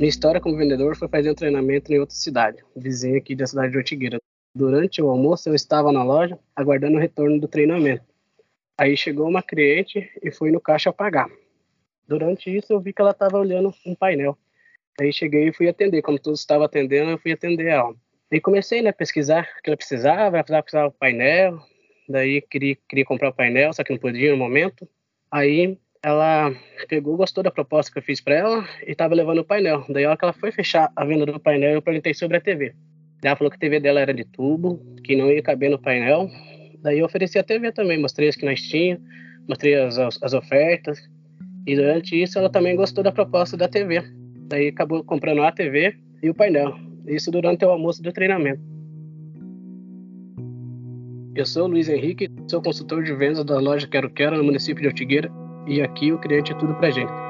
Minha história como vendedor foi fazer um treinamento em outra cidade, vizinha aqui da cidade de Ortigueira. Durante o almoço, eu estava na loja aguardando o retorno do treinamento. Aí chegou uma cliente e fui no caixa pagar. Durante isso, eu vi que ela estava olhando um painel. Aí cheguei e fui atender. Como todos estavam atendendo, eu fui atender ela. Aí comecei né, a pesquisar o que ela precisava, ela precisava o painel, daí queria, queria comprar o painel, só que não podia no momento. Aí ela pegou, gostou da proposta que eu fiz para ela e estava levando o painel. Daí, a hora que ela foi fechar a venda do painel, eu perguntei sobre a TV. Ela falou que a TV dela era de tubo, que não ia caber no painel. Daí eu ofereci a TV também, mostrei as que nós tínhamos, mostrei as, as ofertas. E durante isso ela também gostou da proposta da TV. Daí acabou comprando a TV e o painel. Isso durante o almoço do treinamento. Eu sou o Luiz Henrique, sou consultor de vendas da loja Quero Quero no município de Ortigueira e aqui o cliente é tudo pra gente.